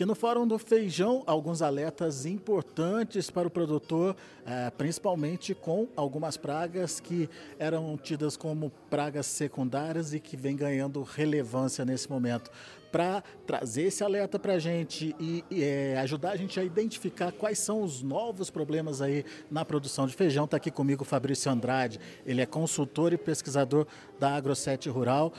Aqui no Fórum do Feijão, alguns alertas importantes para o produtor, eh, principalmente com algumas pragas que eram tidas como pragas secundárias e que vem ganhando relevância nesse momento. Para trazer esse alerta para a gente e, e é, ajudar a gente a identificar quais são os novos problemas aí na produção de feijão, está aqui comigo o Fabrício Andrade. Ele é consultor e pesquisador da AgroSet Rural.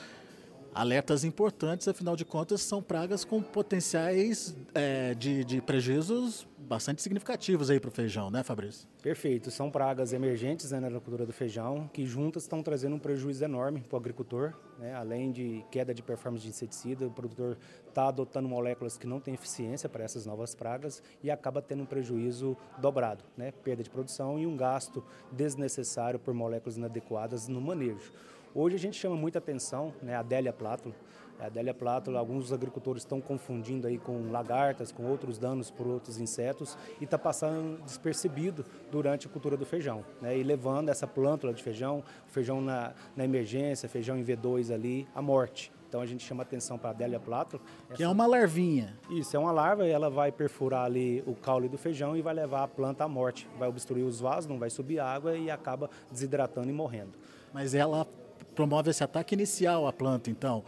Alertas importantes, afinal de contas, são pragas com potenciais é, de, de, prejuízos bastante significativos aí para o feijão, né, Fabrício? Perfeito. São pragas emergentes né, na cultura do feijão que juntas estão trazendo um prejuízo enorme para o agricultor. Né? Além de queda de performance de inseticida, o produtor está adotando moléculas que não têm eficiência para essas novas pragas e acaba tendo um prejuízo dobrado, né? perda de produção e um gasto desnecessário por moléculas inadequadas no manejo. Hoje a gente chama muita atenção né, a Adélia plátula. A Adélia plátula, alguns agricultores estão confundindo aí com lagartas, com outros danos por outros insetos e está passando despercebido durante a cultura do feijão, né, e levando essa plântula de feijão, feijão na, na emergência, feijão em V2 ali, à morte. Então a gente chama atenção para a Adélia plátula. Que é uma larvinha. Isso, é uma larva e ela vai perfurar ali o caule do feijão e vai levar a planta à morte. Vai obstruir os vasos, não vai subir água e acaba desidratando e morrendo. Mas ela promove esse ataque inicial à planta, então.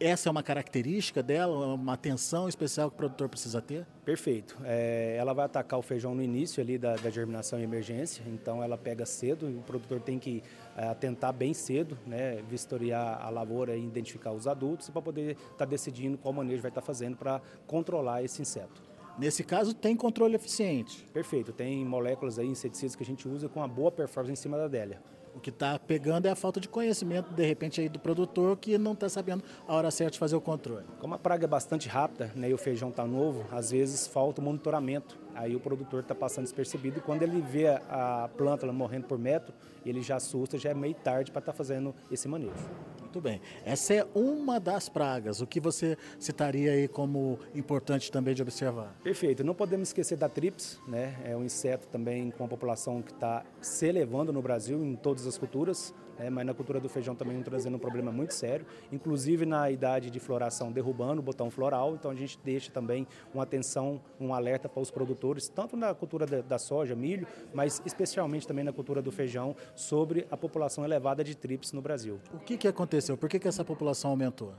Essa é uma característica dela, uma atenção especial que o produtor precisa ter? Perfeito. É, ela vai atacar o feijão no início ali da, da, germinação e emergência, então ela pega cedo e o produtor tem que é, atentar bem cedo, né, vistoriar a lavoura e identificar os adultos para poder estar tá decidindo qual manejo vai estar tá fazendo para controlar esse inseto. Nesse caso, tem controle eficiente? Perfeito. Tem moléculas aí, inseticidas que a gente usa com uma boa performance em cima da adélia. O que está pegando é a falta de conhecimento, de repente, aí do produtor que não está sabendo a hora certa de fazer o controle. Como a praga é bastante rápida né, e o feijão está novo, às vezes falta o monitoramento. Aí o produtor está passando despercebido e quando ele vê a planta morrendo por metro, ele já assusta, já é meio tarde para estar tá fazendo esse manejo. Muito bem. Essa é uma das pragas. O que você citaria aí como importante também de observar? Perfeito. Não podemos esquecer da trips, né? É um inseto também com a população que está se elevando no Brasil em todas as culturas, né? mas na cultura do feijão também trazendo um problema muito sério, inclusive na idade de floração derrubando o botão floral. Então a gente deixa também uma atenção, um alerta para os produtores, tanto na cultura da, da soja, milho, mas especialmente também na cultura do feijão, sobre a população elevada de trips no Brasil. O que, que aconteceu? aconteceu? Por que, que essa população aumentou?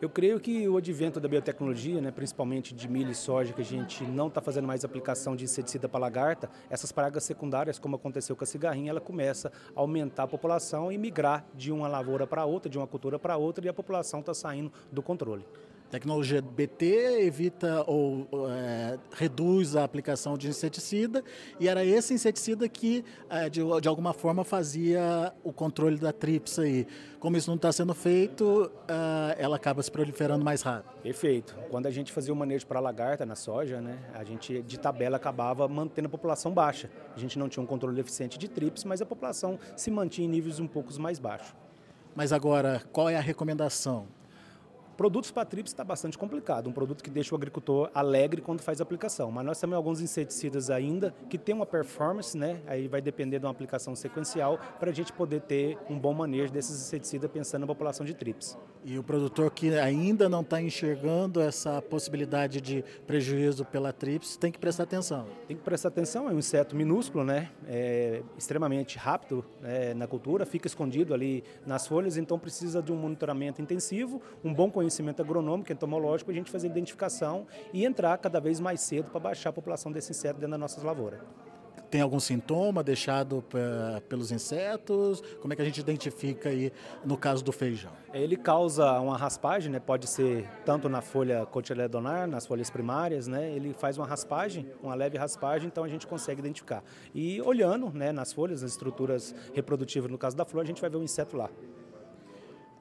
Eu creio que o advento da biotecnologia, né, principalmente de milho e soja, que a gente não está fazendo mais aplicação de inseticida para lagarta, essas pragas secundárias, como aconteceu com a cigarrinha, ela começa a aumentar a população e migrar de uma lavoura para outra, de uma cultura para outra, e a população está saindo do controle. Tecnologia BT evita ou é, reduz a aplicação de inseticida e era esse inseticida que é, de, de, alguma forma fazia o controle da trips aí. Como isso não está sendo feito, é, ela acaba se proliferando mais rápido. Perfeito. Quando a gente fazia o manejo para lagarta na soja, né, a gente de tabela acabava mantendo a população baixa. A gente não tinha um controle eficiente de trips, mas a população se mantinha em níveis um pouco mais baixos. Mas agora, qual é a recomendação? Produtos para trips está bastante complicado, um produto que deixa o agricultor alegre quando faz a aplicação. Mas nós temos alguns inseticidas ainda que tem uma performance, né? Aí vai depender de uma aplicação sequencial para a gente poder ter um bom manejo desses inseticidas pensando na população de trips. E o produtor que ainda não está enxergando essa possibilidade de prejuízo pela trips tem que prestar atenção. Tem que prestar atenção, é um inseto minúsculo, né? É extremamente rápido né? na cultura, fica escondido ali nas folhas, então precisa de um monitoramento intensivo, um bom conhecimento conhecimento agronômico, entomológico, a gente fazer identificação e entrar cada vez mais cedo para baixar a população desse inseto dentro das nossas lavouras. Tem algum sintoma deixado pelos insetos? Como é que a gente identifica aí no caso do feijão? Ele causa uma raspagem, né? pode ser tanto na folha cotiledonar, nas folhas primárias, né? ele faz uma raspagem, uma leve raspagem, então a gente consegue identificar. E olhando né, nas folhas, nas estruturas reprodutivas, no caso da flor, a gente vai ver o inseto lá.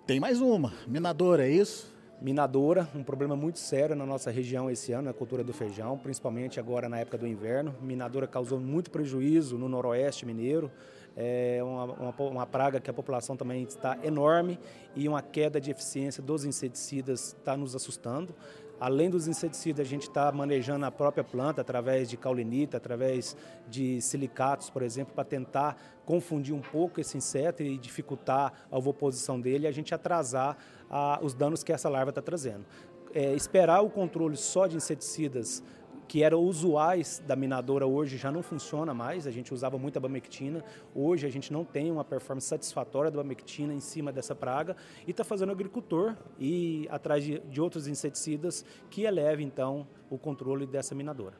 Tem mais uma, minadora, é isso? Minadora, um problema muito sério na nossa região esse ano, a cultura do feijão, principalmente agora na época do inverno. Minadora causou muito prejuízo no noroeste mineiro, é uma, uma, uma, praga que a população também está enorme e uma queda de eficiência dos inseticidas está nos assustando. Além dos inseticidas, a gente está manejando a própria planta através de caulinita, através de silicatos, por exemplo, para tentar confundir um pouco esse inseto e dificultar a ovoposição dele e a gente atrasar ah, os danos que essa larva está trazendo. É, esperar o controle só de inseticidas que eram usuais da minadora hoje já não funciona mais. A gente usava muita bamectina. Hoje a gente não tem uma performance satisfatória da bamectina em cima dessa praga e está fazendo agricultor ir atrás de, de outros inseticidas que eleve então o controle dessa minadora.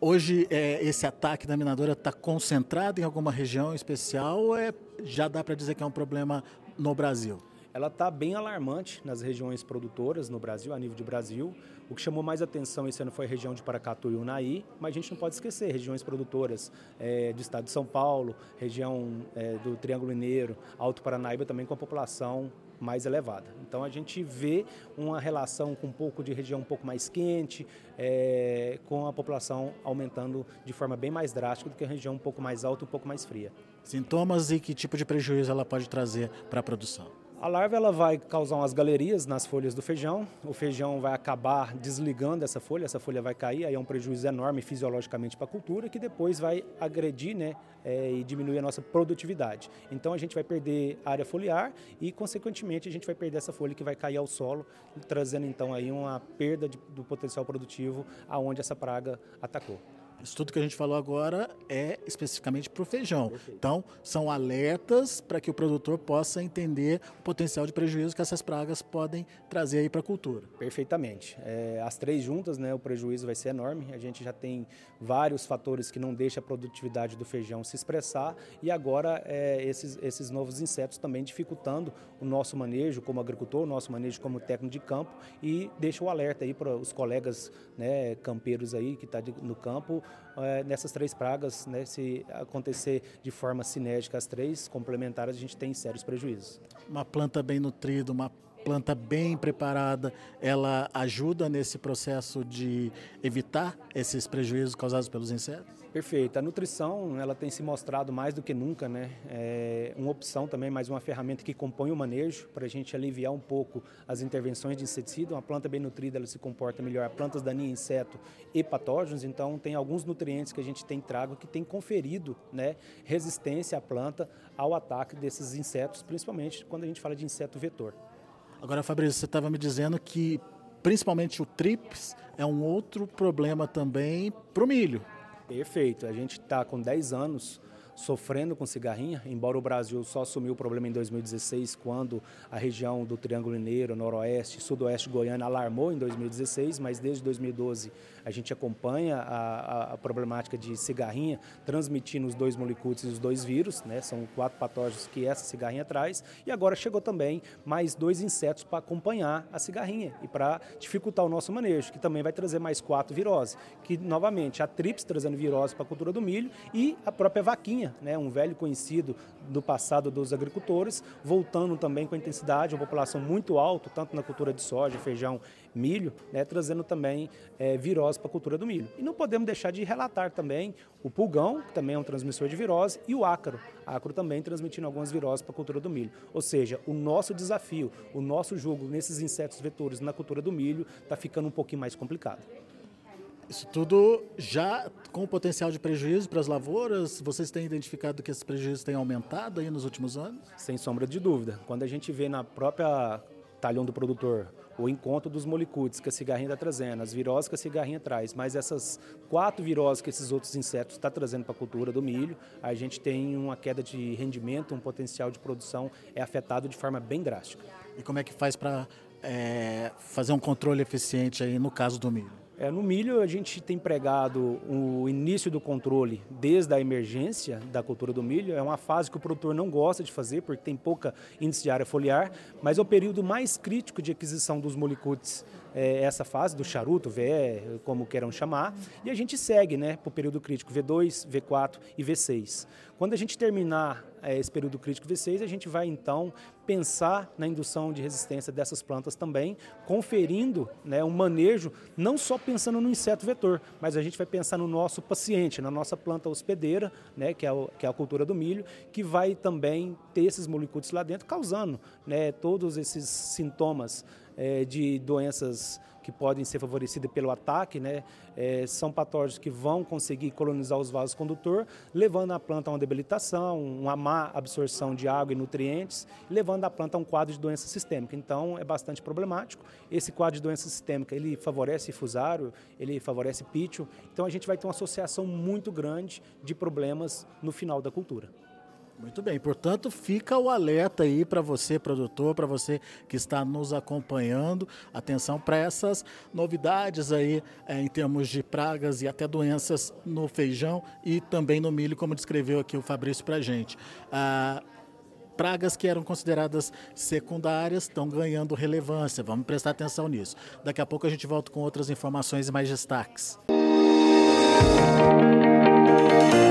Hoje é, esse ataque da minadora está concentrado em alguma região especial é, já dá para dizer que é um problema no Brasil? Ela está bem alarmante nas regiões produtoras no Brasil, a nível de Brasil. O que chamou mais atenção esse ano foi a região de Paracatu e Unai, mas a gente não pode esquecer regiões produtoras é, do estado de São Paulo, região é, do Triângulo Mineiro, Alto Paranaíba também com a população mais elevada. Então a gente vê uma relação com um pouco de região um pouco mais quente, é, com a população aumentando de forma bem mais drástica do que a região um pouco mais alta um pouco mais fria. Sintomas e que tipo de prejuízo ela pode trazer para a produção? A larva ela vai causar umas galerias nas folhas do feijão, o feijão vai acabar desligando essa folha, essa folha vai cair, aí é um prejuízo enorme fisiologicamente para a cultura, que depois vai agredir né, é, e diminuir a nossa produtividade. Então a gente vai perder área foliar e, consequentemente, a gente vai perder essa folha que vai cair ao solo, trazendo então aí uma perda de, do potencial produtivo aonde essa praga atacou. Isso tudo que a gente falou agora é especificamente para o feijão. Perfeito. Então, são alertas para que o produtor possa entender o potencial de prejuízo que essas pragas podem trazer aí para a cultura. Perfeitamente. É, as três juntas, né, o prejuízo vai ser enorme. A gente já tem vários fatores que não deixam a produtividade do feijão se expressar e agora é, esses, esses novos insetos também dificultando o nosso manejo como agricultor, o nosso manejo como técnico de campo e deixa o alerta aí para os colegas né, campeiros aí que estão tá no campo é, nessas três pragas, né, se acontecer de forma sinérgica as três complementares, a gente tem sérios prejuízos. Uma planta bem nutrida, uma planta bem preparada, ela ajuda nesse processo de evitar esses prejuízos causados pelos insetos? Perfeito. A nutrição ela tem se mostrado mais do que nunca, né? É uma opção também, mais uma ferramenta que compõe o manejo para a gente aliviar um pouco as intervenções de inseticida. Uma planta bem nutrida ela se comporta melhor. Plantas daninhas, inseto e patógenos, então tem alguns nutrientes que a gente tem trago que tem conferido, né, resistência à planta ao ataque desses insetos, principalmente quando a gente fala de inseto vetor. Agora, Fabrício, você estava me dizendo que principalmente o TRIPS é um outro problema também para o milho. Perfeito. A gente está com 10 anos sofrendo com cigarrinha, embora o Brasil só assumiu o problema em 2016, quando a região do Triângulo Mineiro, Noroeste, Sudoeste Goiânia alarmou em 2016, mas desde 2012 a gente acompanha a, a, problemática de cigarrinha transmitindo os dois molicutes e os dois vírus, né? são quatro patógenos que essa cigarrinha traz, e agora chegou também mais dois insetos para acompanhar a cigarrinha e para dificultar o nosso manejo, que também vai trazer mais quatro viroses, que novamente a trips trazendo virose para a cultura do milho e a própria vaquinha né, um velho conhecido do passado dos agricultores, voltando também com a intensidade, uma população muito alta, tanto na cultura de soja, feijão, milho, né, trazendo também é, virose para a cultura do milho. E não podemos deixar de relatar também o pulgão, que também é um transmissor de virose, e o ácaro, ácaro também transmitindo algumas viroses para a cultura do milho. Ou seja, o nosso desafio, o nosso jogo nesses insetos vetores na cultura do milho está ficando um pouquinho mais complicado. Isso tudo já com potencial de prejuízo para as lavouras? Vocês têm identificado que esses prejuízos têm aumentado aí nos últimos anos? Sem sombra de dúvida. Quando a gente vê na própria talhão do produtor o encontro dos molicutes que a cigarrinha está trazendo, as viroses que a cigarrinha traz, mas essas quatro viroses que esses outros insetos estão tá trazendo para a cultura do milho, a gente tem uma queda de rendimento, um potencial de produção é afetado de forma bem drástica. E como é que faz para é, fazer um controle eficiente aí no caso do milho? É, no milho, a gente tem pregado o início do controle desde a emergência da cultura do milho. É uma fase que o produtor não gosta de fazer, porque tem pouca índice de área foliar, mas é o período mais crítico de aquisição dos molicutes é, essa fase do charuto, VE, como queiram chamar, e a gente segue né, para o período crítico V2, V4 e V6. Quando a gente terminar é, esse período crítico V6, a gente vai então pensar na indução de resistência dessas plantas também, conferindo né, um manejo, não só pensando no inseto vetor, mas a gente vai pensar no nosso paciente, na nossa planta hospedeira, né, que, é o, que é a cultura do milho, que vai também ter esses molicutes lá dentro, causando né, todos esses sintomas é, de doenças que podem ser favorecidas pelo ataque, né? É, são patógenos que vão conseguir colonizar os vasos condutor, levando a planta a uma debilitação, uma má absorção de água e nutrientes, levando a planta a um quadro de doença sistêmica. Então, é bastante problemático. Esse quadro de doença sistêmica, ele favorece fusário, ele favorece pítio. Então, a gente vai ter uma associação muito grande de problemas no final da cultura. Muito bem, portanto, fica o alerta aí para você, produtor, para você que está nos acompanhando. Atenção para essas novidades aí é, em termos de pragas e até doenças no feijão e também no milho, como descreveu aqui o Fabrício para a gente. Ah, pragas que eram consideradas secundárias estão ganhando relevância. Vamos prestar atenção nisso. Daqui a pouco a gente volta com outras informações e mais destaques. Música